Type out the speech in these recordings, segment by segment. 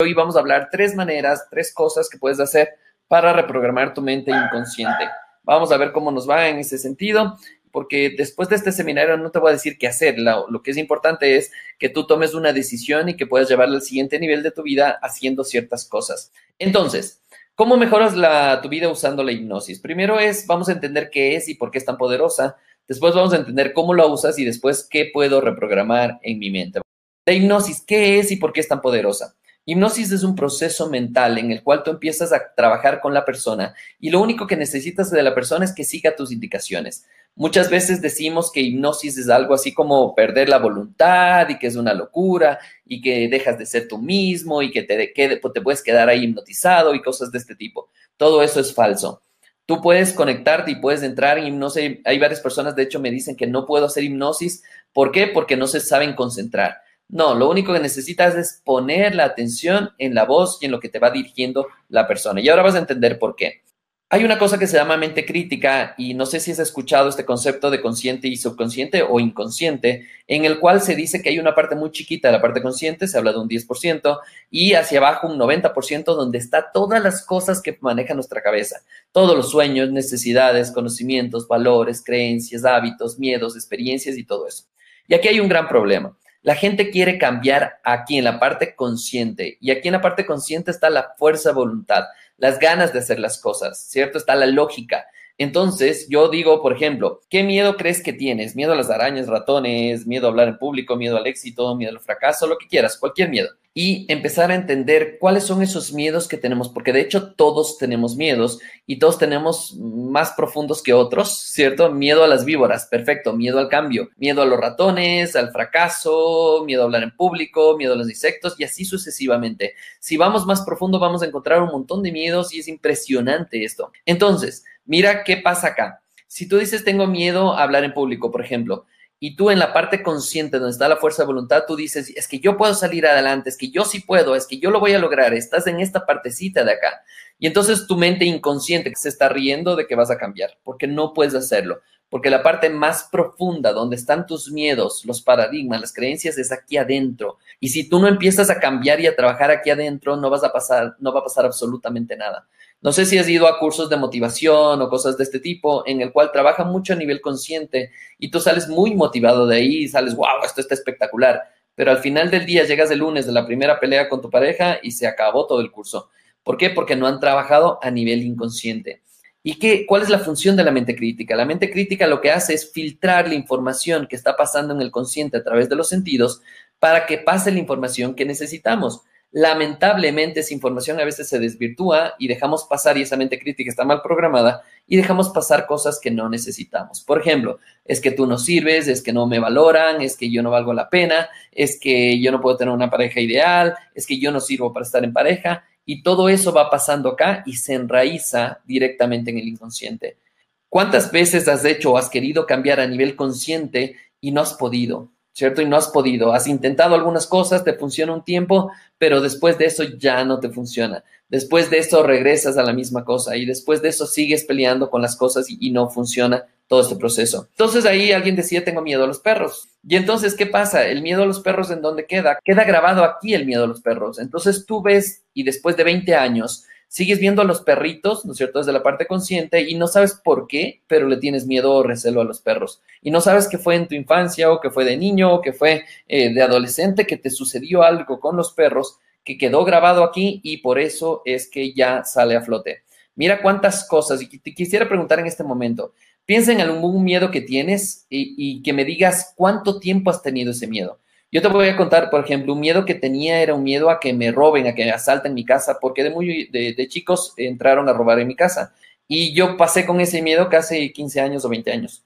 Hoy vamos a hablar tres maneras, tres cosas que puedes hacer para reprogramar tu mente inconsciente. Vamos a ver cómo nos va en ese sentido, porque después de este seminario no te voy a decir qué hacer. Lo, que es importante es que tú tomes una decisión y que puedas llevarla al siguiente nivel de tu vida haciendo ciertas cosas. Entonces, ¿Cómo mejoras tu vida usando la hipnosis? Primero es, vamos a entender qué es y por qué es tan poderosa. Después vamos a entender cómo la usas y después qué puedo reprogramar en mi mente. La hipnosis, ¿qué es y por qué es tan poderosa? Hipnosis es un proceso mental en el cual tú empiezas a trabajar con la persona y lo único que necesitas de la persona es que siga tus indicaciones. Muchas veces decimos que hipnosis es algo así como perder la voluntad y que es una locura y que dejas de ser tú mismo y que te, te puedes quedar ahí hipnotizado y cosas de este tipo. Todo eso es falso. Tú puedes conectarte y puedes entrar en hipnosis. Hay varias personas, de hecho, me dicen que no puedo hacer hipnosis. ¿Por qué? Porque no se saben concentrar. No, lo único que necesitas es poner la atención en la voz y en lo que te va dirigiendo la persona. Y ahora vas a entender por qué. Hay una cosa que se llama mente crítica y no sé si has escuchado este concepto de consciente y subconsciente o inconsciente, en el cual se dice que hay una parte muy chiquita la parte consciente, se habla de un 10%, y hacia abajo un 90% donde está todas las cosas que maneja nuestra cabeza, todos los sueños, necesidades, conocimientos, valores, creencias, hábitos, miedos, experiencias y todo eso. Y aquí hay un gran problema. La gente quiere cambiar aquí en la parte consciente y aquí en la parte consciente está la fuerza de voluntad, las ganas de hacer las cosas, ¿cierto? Está la lógica. Entonces, yo digo, por ejemplo, ¿qué miedo crees que tienes? ¿Miedo a las arañas, ratones, miedo a hablar en público, miedo al éxito, miedo al fracaso, lo que quieras, cualquier miedo? Y empezar a entender cuáles son esos miedos que tenemos, porque de hecho todos tenemos miedos y todos tenemos más profundos que otros, ¿cierto? Miedo a las víboras, perfecto, miedo al cambio, miedo a los ratones, al fracaso, miedo a hablar en público, miedo a los insectos y así sucesivamente. Si vamos más profundo, vamos a encontrar un montón de miedos y es impresionante esto. Entonces, Mira qué pasa acá. Si tú dices tengo miedo a hablar en público, por ejemplo, y tú en la parte consciente donde está la fuerza de voluntad, tú dices, es que yo puedo salir adelante, es que yo sí puedo, es que yo lo voy a lograr, estás en esta partecita de acá. Y entonces tu mente inconsciente se está riendo de que vas a cambiar, porque no puedes hacerlo, porque la parte más profunda donde están tus miedos, los paradigmas, las creencias es aquí adentro. Y si tú no empiezas a cambiar y a trabajar aquí adentro, no vas a pasar, no va a pasar absolutamente nada. No sé si has ido a cursos de motivación o cosas de este tipo, en el cual trabaja mucho a nivel consciente y tú sales muy motivado de ahí y sales, wow, esto está espectacular. Pero al final del día llegas el lunes de la primera pelea con tu pareja y se acabó todo el curso. ¿Por qué? Porque no han trabajado a nivel inconsciente. ¿Y qué, cuál es la función de la mente crítica? La mente crítica lo que hace es filtrar la información que está pasando en el consciente a través de los sentidos para que pase la información que necesitamos. Lamentablemente esa información a veces se desvirtúa y dejamos pasar, y esa mente crítica está mal programada, y dejamos pasar cosas que no necesitamos. Por ejemplo, es que tú no sirves, es que no me valoran, es que yo no valgo la pena, es que yo no puedo tener una pareja ideal, es que yo no sirvo para estar en pareja, y todo eso va pasando acá y se enraiza directamente en el inconsciente. ¿Cuántas veces has hecho o has querido cambiar a nivel consciente y no has podido? ¿cierto? Y no has podido. Has intentado algunas cosas, te funciona un tiempo, pero después de eso ya no te funciona. Después de eso regresas a la misma cosa y después de eso sigues peleando con las cosas y, no funciona todo este proceso. Entonces ahí alguien decía, tengo miedo a los perros. Y entonces, ¿qué pasa? El miedo a los perros, ¿en dónde queda? Queda grabado aquí el miedo a los perros. Entonces tú ves y después de 20 años sigues viendo a los perritos, ¿no es cierto?, desde la parte consciente y no sabes por qué, pero le tienes miedo o recelo a los perros. Y no sabes qué fue en tu infancia o qué fue de niño o qué fue eh, de adolescente, que te sucedió algo con los perros que quedó grabado aquí y por eso es que ya sale a flote. Mira cuántas cosas, y te quisiera preguntar en este momento, piensa en algún miedo que tienes y que me digas cuánto tiempo has tenido ese miedo. Yo te voy a contar, por ejemplo, un miedo que tenía era un miedo a que me roben, a que me asalten mi casa, porque de muy de, chicos entraron a robar en mi casa. Y yo pasé con ese miedo casi 15 años o 20 años.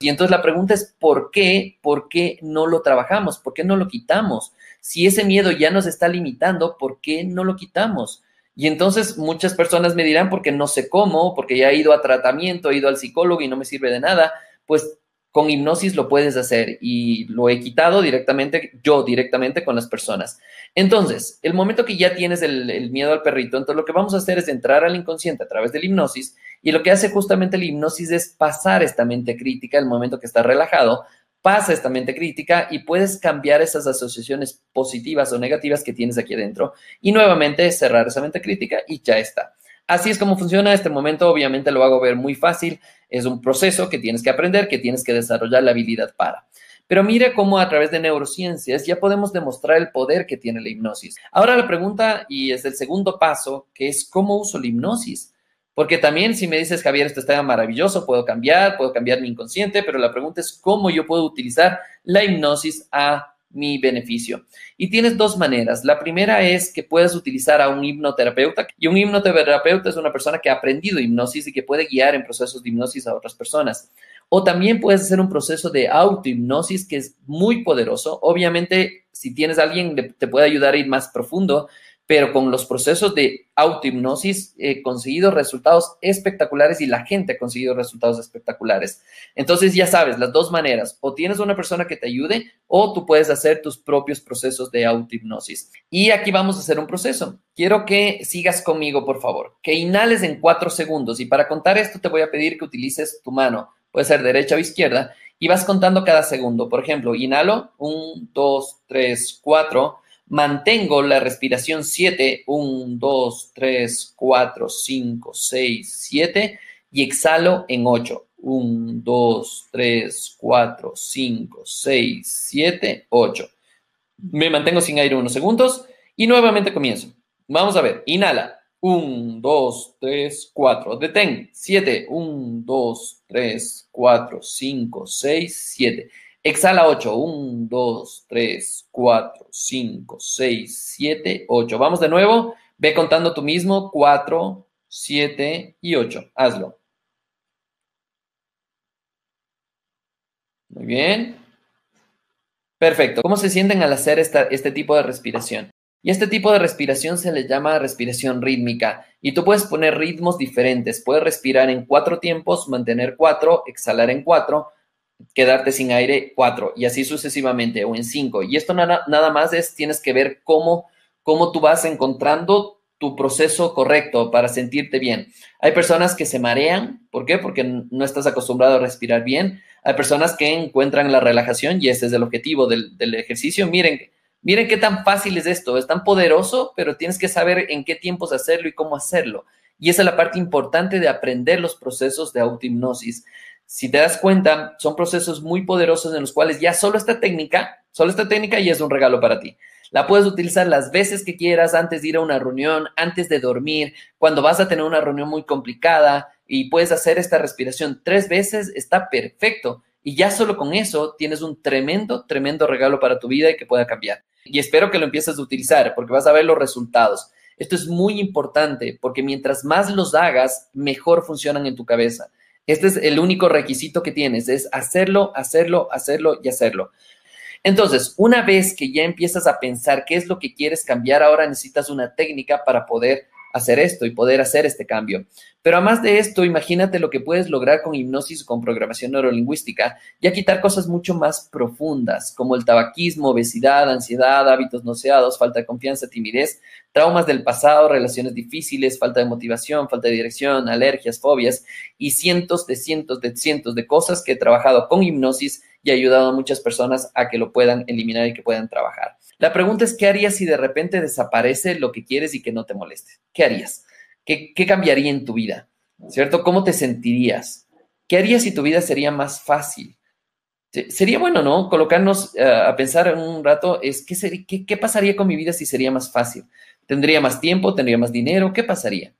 Y entonces la pregunta es, ¿por qué? ¿Por qué no lo trabajamos? ¿Por qué no lo quitamos? Si ese miedo ya nos está limitando, ¿por qué no lo quitamos? Y entonces muchas personas me dirán, porque no sé cómo, porque ya he ido a tratamiento, he ido al psicólogo y no me sirve de nada. Pues con hipnosis lo puedes hacer y lo he quitado directamente, yo directamente con las personas. Entonces, el momento que ya tienes el, miedo al perrito, entonces lo que vamos a hacer es entrar al inconsciente a través de la hipnosis y lo que hace justamente la hipnosis es pasar esta mente crítica, el momento que está relajado, pasa esta mente crítica y puedes cambiar esas asociaciones positivas o negativas que tienes aquí adentro y nuevamente cerrar esa mente crítica y ya está. Así es como funciona este momento, obviamente lo hago ver muy fácil, es un proceso que tienes que aprender, que tienes que desarrollar la habilidad para. Pero mire cómo a través de neurociencias ya podemos demostrar el poder que tiene la hipnosis. Ahora la pregunta, y es el segundo paso, que es cómo uso la hipnosis. Porque también si me dices, Javier, esto está maravilloso, puedo cambiar, puedo cambiar mi inconsciente, pero la pregunta es cómo yo puedo utilizar la hipnosis a mi beneficio. Y tienes dos maneras. La primera es que puedes utilizar a un hipnoterapeuta y un hipnoterapeuta es una persona que ha aprendido hipnosis y que puede guiar en procesos de hipnosis a otras personas. O también puedes hacer un proceso de autohipnosis que es muy poderoso. Obviamente, si tienes alguien, te puede ayudar a ir más profundo, pero con los procesos de autohipnosis he conseguido resultados espectaculares y la gente ha conseguido resultados espectaculares. Entonces ya sabes, las dos maneras, o tienes una persona que te ayude o tú puedes hacer tus propios procesos de autohipnosis. Y aquí vamos a hacer un proceso. Quiero que sigas conmigo, por favor, que inhales en cuatro segundos y para contar esto te voy a pedir que utilices tu mano, puede ser derecha o izquierda, y vas contando cada segundo. Por ejemplo, inhalo, un, dos, tres, cuatro Mantengo la respiración 7, 1, 2, 3, 4, 5, 6, 7 y exhalo en 8. 1, 2, 3, 4, 5, 6, 7, 8. Me mantengo sin aire unos segundos y nuevamente comienzo. Vamos a ver, inhala. 1, 2, 3, 4. Detén. 7, 1, 2, 3, 4, 5, 6, 7. Exhala 8. 1, 2, 3, 4, 5, 6, 7, 8. Vamos de nuevo. Ve contando tú mismo. 4, 7 y 8. Hazlo. Muy bien. Perfecto. ¿Cómo se sienten al hacer esta, este tipo de respiración? Y este tipo de respiración se le llama respiración rítmica. Y tú puedes poner ritmos diferentes. Puedes respirar en cuatro tiempos, mantener cuatro, exhalar en cuatro quedarte sin aire cuatro y así sucesivamente o en cinco. Y esto nada, más es, tienes que ver cómo, cómo tú vas encontrando tu proceso correcto para sentirte bien. Hay personas que se marean, ¿por qué? Porque no estás acostumbrado a respirar bien. Hay personas que encuentran la relajación y ese es el objetivo del, del ejercicio. Miren, miren qué tan fácil es esto, es tan poderoso, pero tienes que saber en qué tiempos hacerlo y cómo hacerlo. Y esa es la parte importante de aprender los procesos de autohipnosis. Si te das cuenta, son procesos muy poderosos en los cuales ya solo esta técnica, solo esta técnica ya es un regalo para ti. La puedes utilizar las veces que quieras antes de ir a una reunión, antes de dormir, cuando vas a tener una reunión muy complicada y puedes hacer esta respiración tres veces, está perfecto. Y ya solo con eso tienes un tremendo, tremendo regalo para tu vida y que pueda cambiar. Y espero que lo empieces a utilizar porque vas a ver los resultados. Esto es muy importante porque mientras más los hagas, mejor funcionan en tu cabeza. Este es el único requisito que tienes, es hacerlo, hacerlo, hacerlo y hacerlo. Entonces, una vez que ya empiezas a pensar qué es lo que quieres cambiar, ahora necesitas una técnica para poder hacer esto y poder hacer este cambio. Pero además de esto, imagínate lo que puedes lograr con hipnosis o con programación neurolingüística, ya quitar cosas mucho más profundas, como el tabaquismo, obesidad, ansiedad, hábitos noseados, falta de confianza, timidez, traumas del pasado, relaciones difíciles, falta de motivación, falta de dirección, alergias, fobias y cientos de cientos de cientos de cosas que he trabajado con hipnosis y ayudado a muchas personas a que lo puedan eliminar y que puedan trabajar. La pregunta es, ¿qué harías si de repente desaparece lo que quieres y que no te moleste? ¿Qué harías? ¿Qué, cambiaría en tu vida? ¿Cierto? ¿Cómo te sentirías? ¿Qué harías si tu vida sería más fácil? Sería bueno, ¿no? Colocarnos eh, a pensar en un rato, es ¿qué, qué, ¿qué pasaría con mi vida si sería más fácil? ¿Tendría más tiempo? ¿Tendría más dinero? ¿Qué pasaría?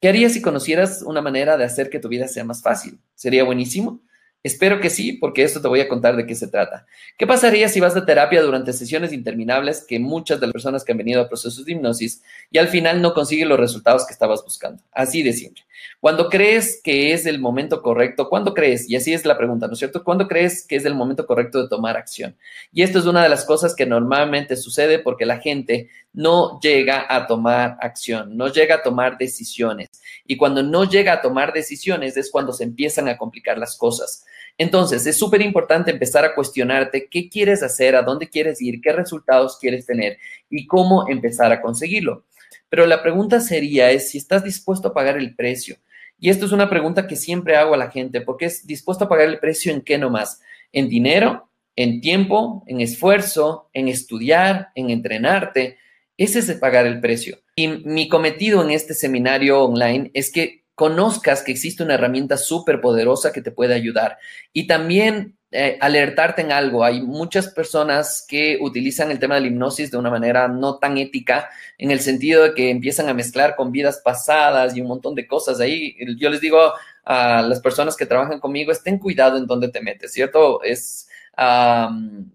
¿Qué harías si conocieras una manera de hacer que tu vida sea más fácil? ¿Sería buenísimo? Espero que sí, porque esto te voy a contar de qué se trata. ¿Qué pasaría si vas de terapia durante sesiones interminables que muchas de las personas que han venido a procesos de hipnosis y al final no consiguen los resultados que estabas buscando? Así de siempre. Cuando crees que es el momento correcto, ¿cuándo crees? Y así es la pregunta, ¿no es cierto? ¿Cuándo crees que es el momento correcto de tomar acción? Y esto es una de las cosas que normalmente sucede porque la gente no llega a tomar acción, no llega a tomar decisiones. Y cuando no llega a tomar decisiones es cuando se empiezan a complicar las cosas. Entonces, es súper importante empezar a cuestionarte qué quieres hacer, a dónde quieres ir, qué resultados quieres tener y cómo empezar a conseguirlo. Pero la pregunta sería es si estás dispuesto a pagar el precio. Y esto es una pregunta que siempre hago a la gente, porque es dispuesto a pagar el precio en qué nomás, en dinero, en tiempo, en esfuerzo, en estudiar, en entrenarte. Ese es de pagar el precio. Y mi cometido en este seminario online es que conozcas que existe una herramienta súper poderosa que te puede ayudar. Y también eh, alertarte en algo. Hay muchas personas que utilizan el tema de la hipnosis de una manera no tan ética, en el sentido de que empiezan a mezclar con vidas pasadas y un montón de cosas. Ahí yo les digo a las personas que trabajan conmigo, estén cuidado en dónde te metes, ¿cierto? Es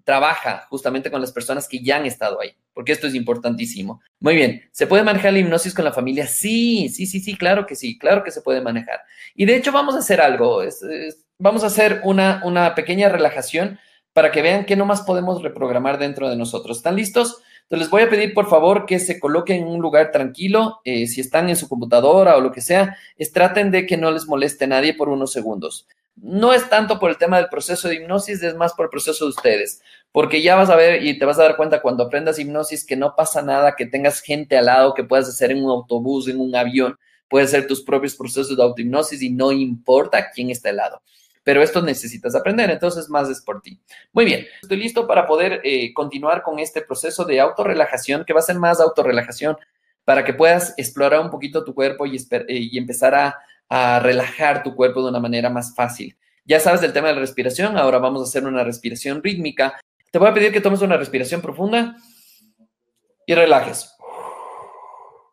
trabaja justamente con las personas que ya han estado ahí, porque esto es importantísimo. Muy bien, ¿se puede manejar la hipnosis con la familia? Sí, sí, sí, sí, claro que sí, claro que se puede manejar. Y de hecho vamos a hacer algo, vamos a hacer una, una pequeña relajación para que vean qué nomás podemos reprogramar dentro de nosotros. ¿Están listos? Entonces les voy a pedir por favor que se coloquen en un lugar tranquilo, eh, si están en su computadora o lo que sea, es, traten de que no les moleste nadie por unos segundos no es tanto por el tema del proceso de hipnosis, es más por el proceso de ustedes, porque ya vas a ver y te vas a dar cuenta cuando aprendas hipnosis que no pasa nada, que tengas gente al lado, que puedas hacer en un autobús, en un avión, puedes hacer tus propios procesos de autohipnosis y no importa quién está al lado. Pero esto necesitas aprender, entonces más es por ti. Muy bien, estoy listo para poder eh, continuar con este proceso de autorrelajación, que va a ser más autorrelajación, para que puedas explorar un poquito tu cuerpo y eh, empezar a, a relajar tu cuerpo de una manera más fácil. Ya sabes del tema de la respiración, ahora vamos a hacer una respiración rítmica. Te voy a pedir que tomes una respiración profunda y relajes.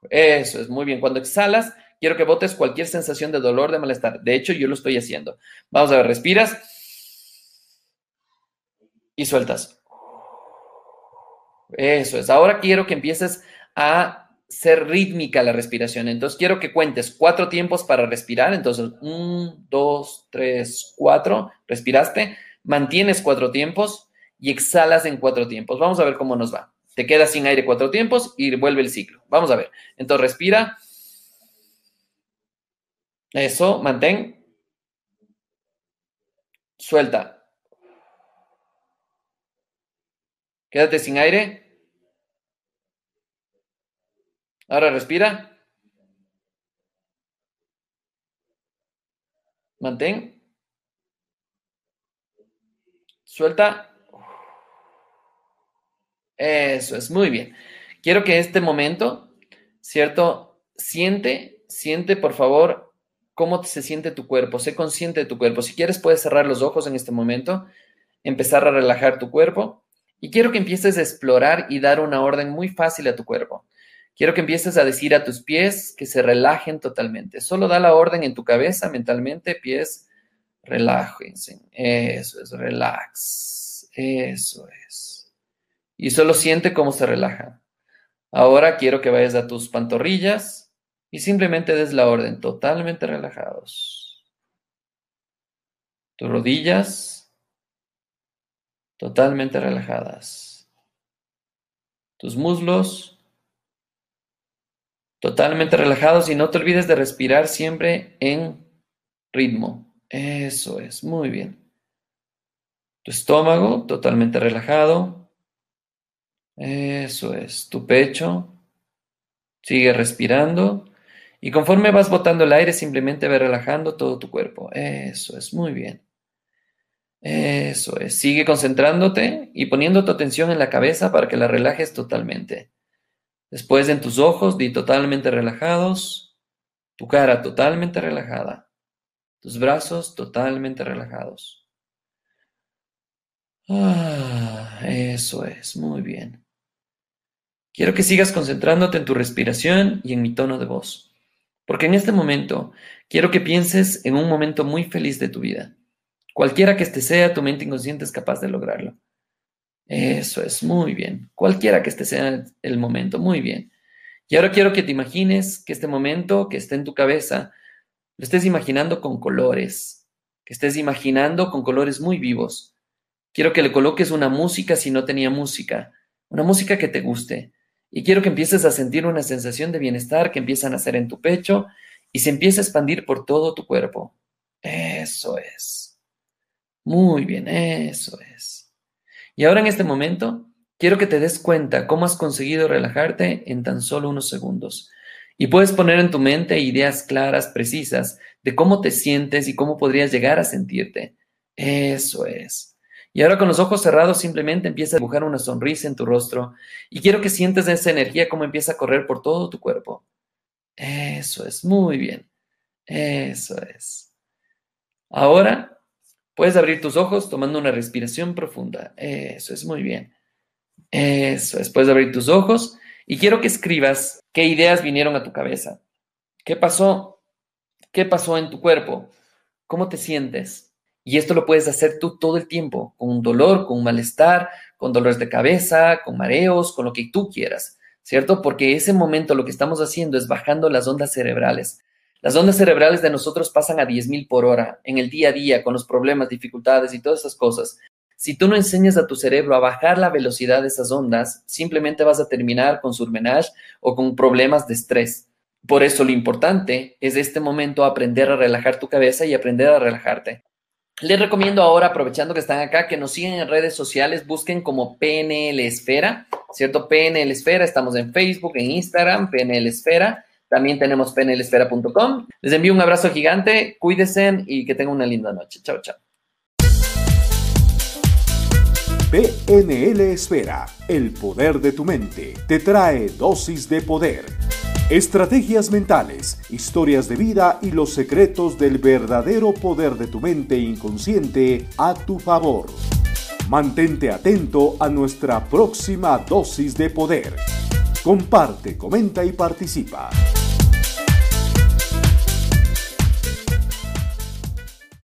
Eso es muy bien. Cuando exhalas, quiero que botes cualquier sensación de dolor, de malestar. De hecho, yo lo estoy haciendo. Vamos a ver, respiras y sueltas. Eso es. Ahora quiero que empieces a ser rítmica la respiración. Entonces, quiero que cuentes cuatro tiempos para respirar. Entonces, un, dos, tres, cuatro. Respiraste, mantienes cuatro tiempos y exhalas en cuatro tiempos. Vamos a ver cómo nos va. Te quedas sin aire cuatro tiempos y vuelve el ciclo. Vamos a ver. Entonces, respira. Eso, mantén. Suelta. Quédate sin aire. Ahora respira. Mantén. Suelta. Eso es, muy bien. Quiero que este momento, ¿cierto? Siente, siente por favor cómo se siente tu cuerpo, sé consciente de tu cuerpo. Si quieres puedes cerrar los ojos en este momento, empezar a relajar tu cuerpo y quiero que empieces a explorar y dar una orden muy fácil a tu cuerpo. Quiero que empieces a decir a tus pies que se relajen totalmente. Solo da la orden en tu cabeza, mentalmente, pies, relájense. Eso es, relax. Eso es. Y solo siente cómo se relajan. Ahora quiero que vayas a tus pantorrillas y simplemente des la orden, totalmente relajados. Tus rodillas, totalmente relajadas. Tus muslos, totalmente relajados y no te olvides de respirar siempre en ritmo. Eso es, muy bien. Tu estómago totalmente relajado. Eso es, tu pecho. Sigue respirando. Y conforme vas botando el aire, simplemente ve relajando todo tu cuerpo. Eso es, muy bien. Eso es, sigue concentrándote y poniendo tu atención en la cabeza para que la relajes totalmente. Después en tus ojos, di totalmente relajados, tu cara totalmente relajada, tus brazos totalmente relajados. Ah, eso es, muy bien. Quiero que sigas concentrándote en tu respiración y en mi tono de voz, porque en este momento quiero que pienses en un momento muy feliz de tu vida. Cualquiera que este sea, tu mente inconsciente es capaz de lograrlo. Eso es, muy bien. Cualquiera que este sea el momento, muy bien. Y ahora quiero que te imagines que este momento que está en tu cabeza, lo estés imaginando con colores, que estés imaginando con colores muy vivos. Quiero que le coloques una música si no tenía música, una música que te guste. Y quiero que empieces a sentir una sensación de bienestar que empieza a nacer en tu pecho y se empieza a expandir por todo tu cuerpo. Eso es. Muy bien, eso es. Y ahora en este momento, quiero que te des cuenta cómo has conseguido relajarte en tan solo unos segundos. Y puedes poner en tu mente ideas claras, precisas, de cómo te sientes y cómo podrías llegar a sentirte. Eso es. Y ahora con los ojos cerrados simplemente empieza a dibujar una sonrisa en tu rostro y quiero que sientes esa energía como empieza a correr por todo tu cuerpo. Eso es, muy bien. Eso es. Ahora puedes abrir tus ojos tomando una respiración profunda. Eso es, muy bien. Eso es, puedes abrir tus ojos y quiero que escribas qué ideas vinieron a tu cabeza. ¿Qué pasó? ¿Qué pasó en tu cuerpo? ¿Cómo te sientes? Y esto lo puedes hacer tú todo el tiempo, con un dolor, con un malestar, con dolores de cabeza, con mareos, con lo que tú quieras, ¿cierto? Porque ese momento lo que estamos haciendo es bajando las ondas cerebrales. Las ondas cerebrales de nosotros pasan a 10.000 por hora en el día a día con los problemas, dificultades y todas esas cosas. Si tú no enseñas a tu cerebro a bajar la velocidad de esas ondas, simplemente vas a terminar con surmenage o con problemas de estrés. Por eso lo importante es este momento aprender a relajar tu cabeza y aprender a relajarte. Les recomiendo ahora, aprovechando que están acá, que nos sigan en redes sociales, busquen como PNL Esfera, ¿cierto? PNL Esfera, estamos en Facebook, en Instagram, PNL Esfera. También tenemos pnlesfera.com. Les envío un abrazo gigante, cuídense y que tengan una linda noche. Chao, chao. PNL Esfera, el poder de tu mente, te trae dosis de poder Estrategias mentales, historias de vida y los secretos del verdadero poder de tu mente inconsciente a tu favor. Mantente atento a nuestra próxima dosis de poder. Comparte, comenta y participa.